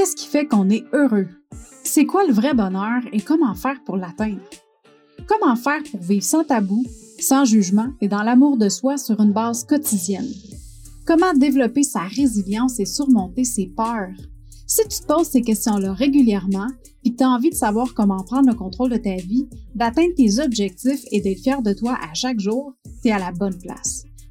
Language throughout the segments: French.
Qu'est-ce qui fait qu'on est heureux? C'est quoi le vrai bonheur et comment faire pour l'atteindre? Comment faire pour vivre sans tabou, sans jugement et dans l'amour de soi sur une base quotidienne? Comment développer sa résilience et surmonter ses peurs? Si tu te poses ces questions-là régulièrement et que tu as envie de savoir comment prendre le contrôle de ta vie, d'atteindre tes objectifs et d'être fier de toi à chaque jour, tu es à la bonne place.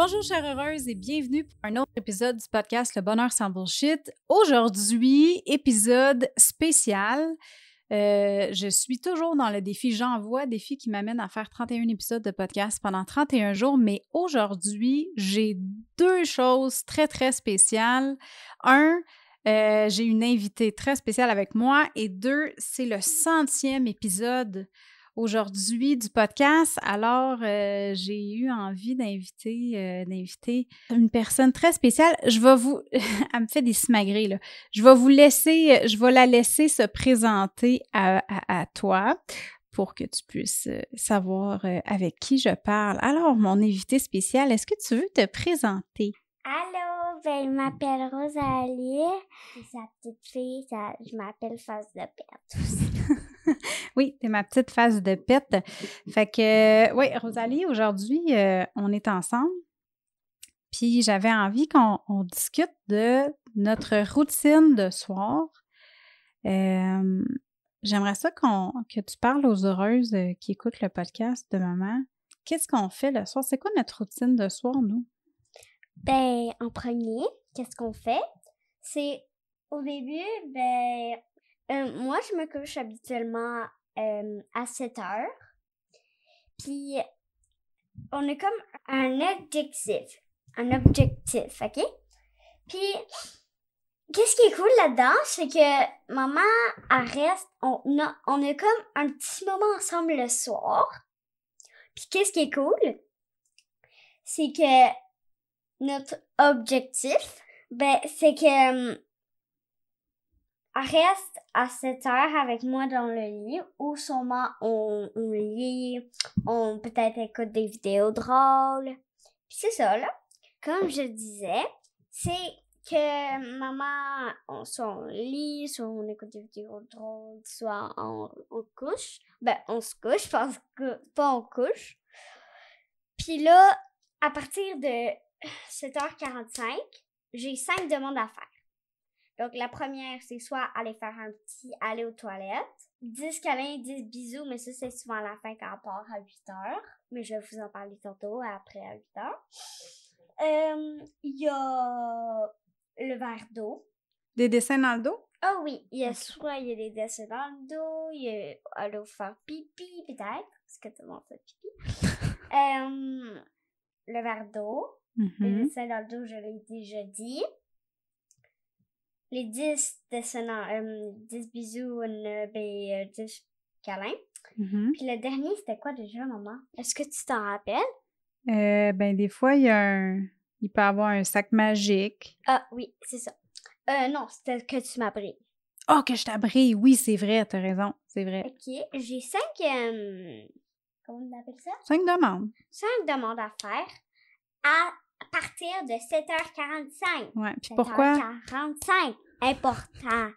Bonjour chère heureuse et bienvenue pour un autre épisode du podcast Le Bonheur sans Bullshit. Aujourd'hui, épisode spécial. Euh, je suis toujours dans le défi J'envoie, défi qui m'amène à faire 31 épisodes de podcast pendant 31 jours, mais aujourd'hui, j'ai deux choses très, très spéciales. Un, euh, j'ai une invitée très spéciale avec moi et deux, c'est le centième épisode aujourd'hui du podcast. Alors, euh, j'ai eu envie d'inviter euh, d'inviter une personne très spéciale. Je vais vous... Elle me fait des smagrés, là. Je vais vous laisser... Je vais la laisser se présenter à, à, toi pour que tu puisses euh, savoir avec qui je parle. Alors, mon invité spécial, est-ce que tu veux te présenter? Allô, ben, je m'appelle Rosalie. C'est sa petite fille, ça, je m'appelle Face de aussi. oui, t'es ma petite face de pète. Fait que, oui, Rosalie, aujourd'hui, euh, on est ensemble. Puis j'avais envie qu'on discute de notre routine de soir. Euh, j'aimerais ça qu'on, que tu parles aux heureuses euh, qui écoutent le podcast de maman. Qu'est-ce qu'on fait le soir? C'est quoi notre routine de soir, nous? Ben, en premier, qu'est-ce qu'on fait? C'est au début, ben, euh, moi, je me couche habituellement euh, à 7 heures. Puis, on est comme un objectif. Un objectif, OK? Puis, qu'est-ce qui est cool là-dedans, c'est que maman, elle reste, on a, on a comme un petit moment ensemble le soir. Puis, qu'est-ce qui est cool? C'est que notre objectif, ben, c'est que reste à 7 heures avec moi dans le lit ou sûrement on, lit, on peut-être écoute des vidéos drôles. Puis c'est ça, là. Comme je disais, c'est que maman, soit on lit, soit on écoute des vidéos drôles, soit on, on couche. Ben, on se couche, pas on couche. Puis là, à partir de 7h45, j'ai cinq demandes à faire. Donc, la première, c'est soit aller faire un petit aller aux toilettes. 10 câlins, 10 bisous, mais ça, c'est souvent la fin quand on part à 8 heures. Mais je vais vous en parler tantôt, après à 8 heures. Euh, il y a le verre d'eau. Des dessins dans le dos? Ah oui, il y a soit il y a des dessins dans le dos, il y a aller faire pipi peut-être, parce que tout le monde fait pipi. euh, le verre d'eau, les mm-hmm. dessins dans le dos, je l'ai déjà dit les 10 dessinants, euh, 10 bisous, une, ben, 10 euh, câlins. Mm-hmm. Puis le dernier, c'était quoi déjà, maman? Est-ce que tu t'en rappelles? Euh, ben, des fois, il y a un. Il peut y avoir un sac magique. Ah, oui, c'est ça. Euh, non, c'était que tu m'abrites. Oh, que je t'abrille! Oui, c'est vrai, t'as raison, c'est vrai. OK. J'ai cinq. Euh, comment on appelle ça? Cinq demandes. Cinq demandes à faire à partir de 7h45. Ouais, puis pourquoi? 7h45, important.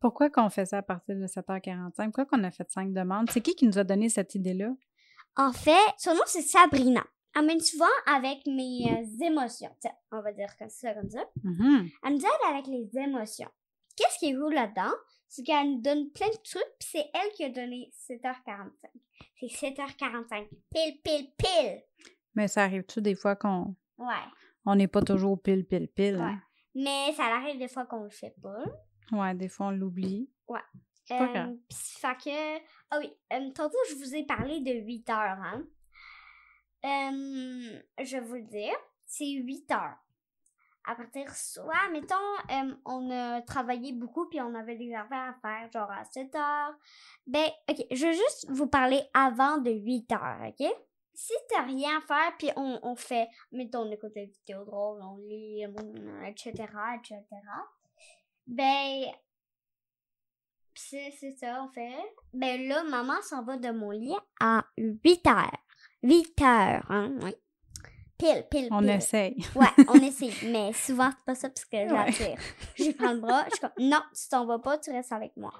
Pourquoi qu'on fait ça à partir de 7h45? Pourquoi qu'on a fait cinq demandes? C'est qui qui nous a donné cette idée-là? En fait, son nom, c'est Sabrina. Elle m'aide souvent avec mes euh, émotions. on va dire comme ça, comme ça. Mm-hmm. Elle nous aide avec les émotions. Qu'est-ce qui est cool là-dedans? C'est qu'elle nous donne plein de trucs, puis c'est elle qui a donné 7h45. C'est 7h45. Pile, pile, pile. Mais ça arrive-tu des fois qu'on Ouais. On n'est pas toujours pile, pile, pile. Hein? Mais ça arrive des fois qu'on le fait pas. Ouais, des fois on l'oublie. Ouais. Euh, fait que. Ah oui, euh, tantôt je vous ai parlé de 8 heures, hein. Euh, je vais vous le dire, c'est 8 heures. à partir soit, mettons, euh, on a travaillé beaucoup puis on avait des affaires à faire, genre à 7 heures. Ben, ok, je vais juste vous parler avant de 8 heures, ok? Si t'as rien à faire puis on, on fait, mettons, on écoute des vidéos drôles, on lit, etc., etc., ben, c'est c'est ça, on fait. Ben là, maman s'en va de mon lit à 8 heures. 8 heures, hein, oui. Pile, pile, On pile. essaye. Ouais, on essaye. Mais souvent, c'est pas ça parce que je. Je prends le bras. Je suis comme, non, tu t'en vas pas, tu restes avec moi.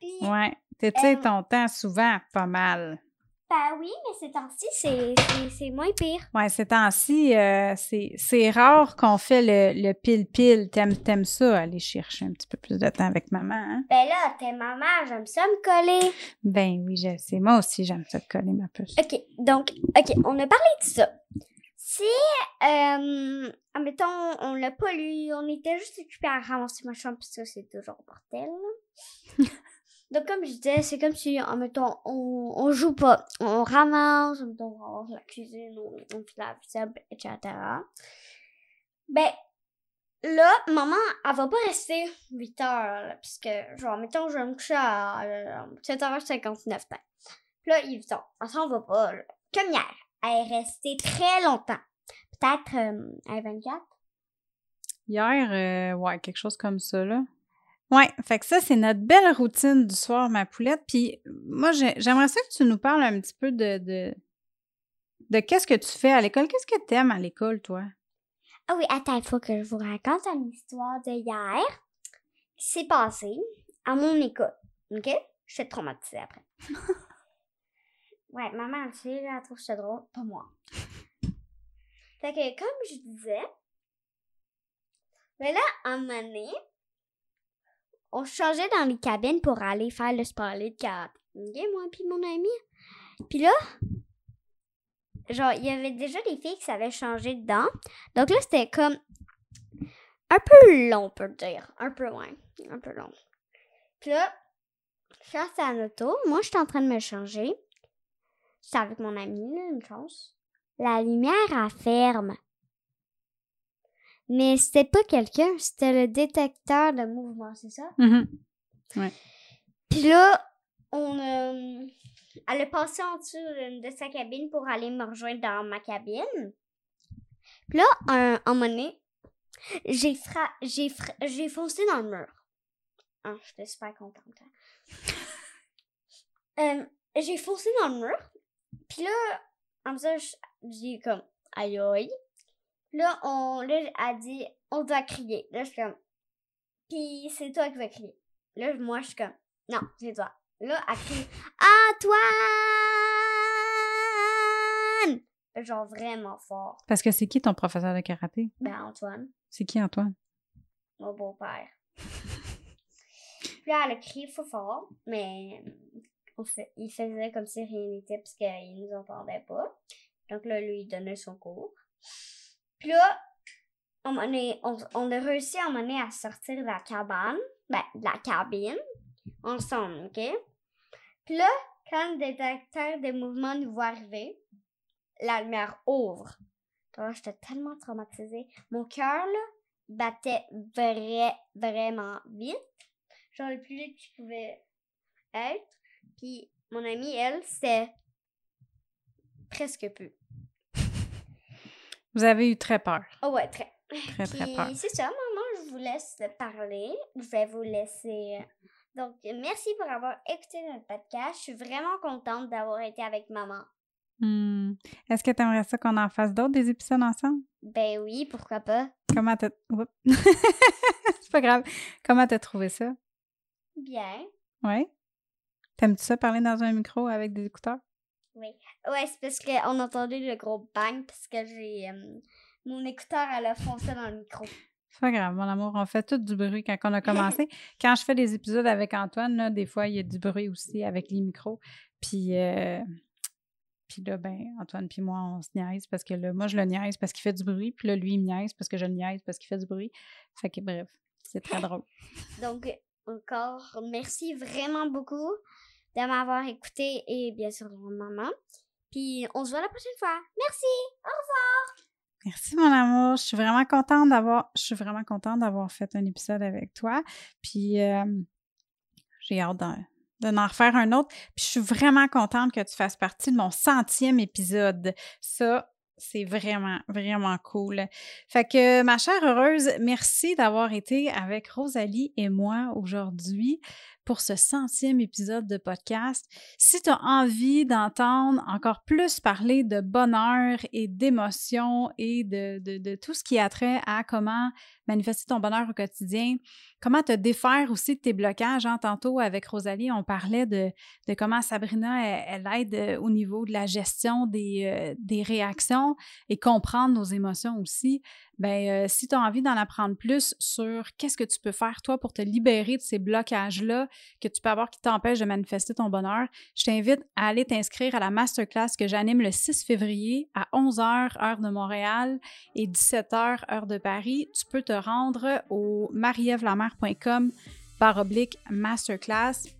Puis, Ouais. T'étires Euh, ton temps souvent, pas mal. Ben oui, mais ces temps-ci, c'est- moins pire. Ouais, ces temps-ci, euh, c'est c'est rare qu'on fait le le pile-pile. T'aimes t'aimes ça, aller chercher un petit peu plus de temps avec maman, hein? Ben là, t'es maman, j'aime ça me coller. Ben oui, je sais. Moi aussi, j'aime ça te coller ma puce. OK, donc, OK, on a parlé de ça. Si, euh, admettons, on l'a pas lu, on était juste occupé à ramasser ma chambre, parce que c'est toujours bordel. donc, comme je disais, c'est comme si, admettons, on, on joue pas. On ramasse, admettons, on ramasse la cuisine, on, on fait la vaisselle, etc. Ben, là, maman, elle va pas rester 8 heures, là, parce que, genre, mettons, je vais me coucher à euh, 7h59. Ben. Puis là, il est 8 heures. Elle s'en va pas, là. Comme hier. Elle est restée très longtemps. Peut-être euh, à 24. Hier, euh, ouais, quelque chose comme ça, là. Ouais, fait que ça, c'est notre belle routine du soir, ma poulette. Puis moi, j'ai- j'aimerais ça que tu nous parles un petit peu de, de, de qu'est-ce que tu fais à l'école? Qu'est-ce que tu aimes à l'école, toi? Ah oui, attends, il faut que je vous raconte une histoire de hier qui s'est passée à mon école. OK? Je suis traumatisée après. ouais, maman, elle sait, elle trouve ça drôle, pas moi. Fait que, comme je disais, mais là, à un moment donné, on changeait dans les cabines pour aller faire le sport de karaté. OK, moi puis mon ami. Puis là, genre, il y avait déjà des filles qui savaient changer dedans. Donc là, c'était comme un peu long, on peut dire. Un peu loin. Un peu long. Puis là, je suis à l'auto. Moi, j'étais en train de me changer. J'étais avec mon ami, là, une chance. La lumière, elle ferme. Mais c'était pas quelqu'un, c'était le détecteur de mouvement, c'est ça? Mhm. Puis là, on euh, elle est passée en dessous de, sa cabine pour aller me rejoindre dans ma cabine. Puis là, un, un moment donné, j'ai fra- j'ai fra- j'ai foncé dans le mur. Ah, j'étais super contente. hein. Euh, j'ai foncé dans le mur. Puis là, ça, je- j'ai comme aïe aïe. Là, on, là, elle a dit, on doit crier. Là, je suis comme, puis c'est toi qui vas crier. Là, moi, je suis comme, non, c'est toi. Là, elle crie Antoine! Genre vraiment fort. Parce que c'est qui ton professeur de karaté? Ben, Antoine, C'est qui, Antoine? mon beau-père. Puis là, elle a crié fort fort, mais on fait, il faisait comme si rien n'était parce qu'il nous entendait pas. Donc là, lui, il donnait son cours. Puis là, on, est- on, a réussi à donné à sortir de la cabane, ben, de la cabine, ensemble, OK? Puis là, quand le détecteur des mouvements nous voit arriver, la lumière ouvre. Là, j'étais tellement traumatisée. Mon cœur, là, battait vrai, vraiment vite. Genre le plus vite qu'il pouvait être. Puis mon amie, elle, c'était presque peu. Vous avez eu très peur. Oh ouais, très. Très, très peur. c'est ça, maman, je vous laisse parler. Je vais vous laisser. Donc, merci pour avoir écouté notre podcast. Je suis vraiment contente d'avoir été avec maman. Hmm. Est-ce que tu aimerais ça qu'on en fasse d'autres, des épisodes ensemble? Ben oui, pourquoi pas. Comment t'as... C'est pas grave. Comment t'as trouvé ça? Bien. Ouais? T'aimes-tu ça parler dans un micro avec des écouteurs? Oui. Ouais, c'est parce qu'on a entendu le gros bang parce que j'ai. euh, mon écouteur, elle a foncé dans le micro. C'est pas grave, mon amour. On fait tout du bruit quand on a commencé. quand je fais des épisodes avec Antoine, là, des fois, il y a du bruit aussi avec les micros. Puis, euh, puis là, ben, Antoine puis moi, on se niaise parce que là, moi, je le niaise parce qu'il fait du bruit. Puis là, lui, il me niaise parce que je le niaise parce qu'il fait du bruit. Fait que bref, c'est très drôle. Donc, encore, merci vraiment beaucoup de m'avoir écouté et bien sûr, maman. Puis, on se voit la prochaine fois. Merci! Au revoir! Merci, mon amour. Je suis vraiment contente d'avoir, je suis vraiment contente d'avoir fait un épisode avec toi. Puis, euh, j'ai hâte de, d'en refaire un autre. Puis, je suis vraiment contente que tu fasses partie de mon centième épisode. Ça, c'est vraiment, vraiment cool. Fait que, ma chère heureuse, merci d'avoir été avec Rosalie et moi aujourd'hui pour ce centième épisode de podcast. Si tu as envie d'entendre encore plus parler de bonheur et d'émotion et de, de, tout ce qui a trait à comment manifester ton bonheur au quotidien, comment te défaire aussi de tes blocages. Hein? Tantôt, avec Rosalie, on parlait de, de comment Sabrina, elle, aide euh, au niveau de la gestion des, euh, des réactions et comprendre nos émotions aussi. Ben, euh, si tu as envie d'en apprendre plus sur qu'est-ce que tu peux faire, toi, pour te libérer de ces blocages-là que tu peux avoir qui t'empêchent de manifester ton bonheur, je t'invite à aller t'inscrire à la masterclass que j'anime le 6 février à 11h, heure de Montréal, et 17h, heure de Paris. Tu peux te rendre au marievlamer.com par oblique masterclass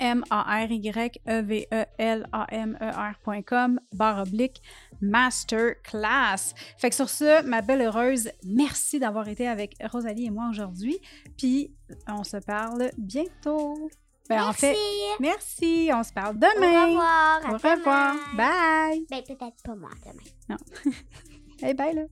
M-A-R-Y-E-V-E-L-A-M-E-R.com barre oblique masterclass. Fait que sur ce, ma belle heureuse, merci d'avoir été avec Rosalie et moi aujourd'hui. Puis on se parle bientôt. Ben, merci. En fait, merci. On se parle demain. Au revoir. Au revoir. Bye. Ben, peut-être pas moi demain. Non. hey, bye là.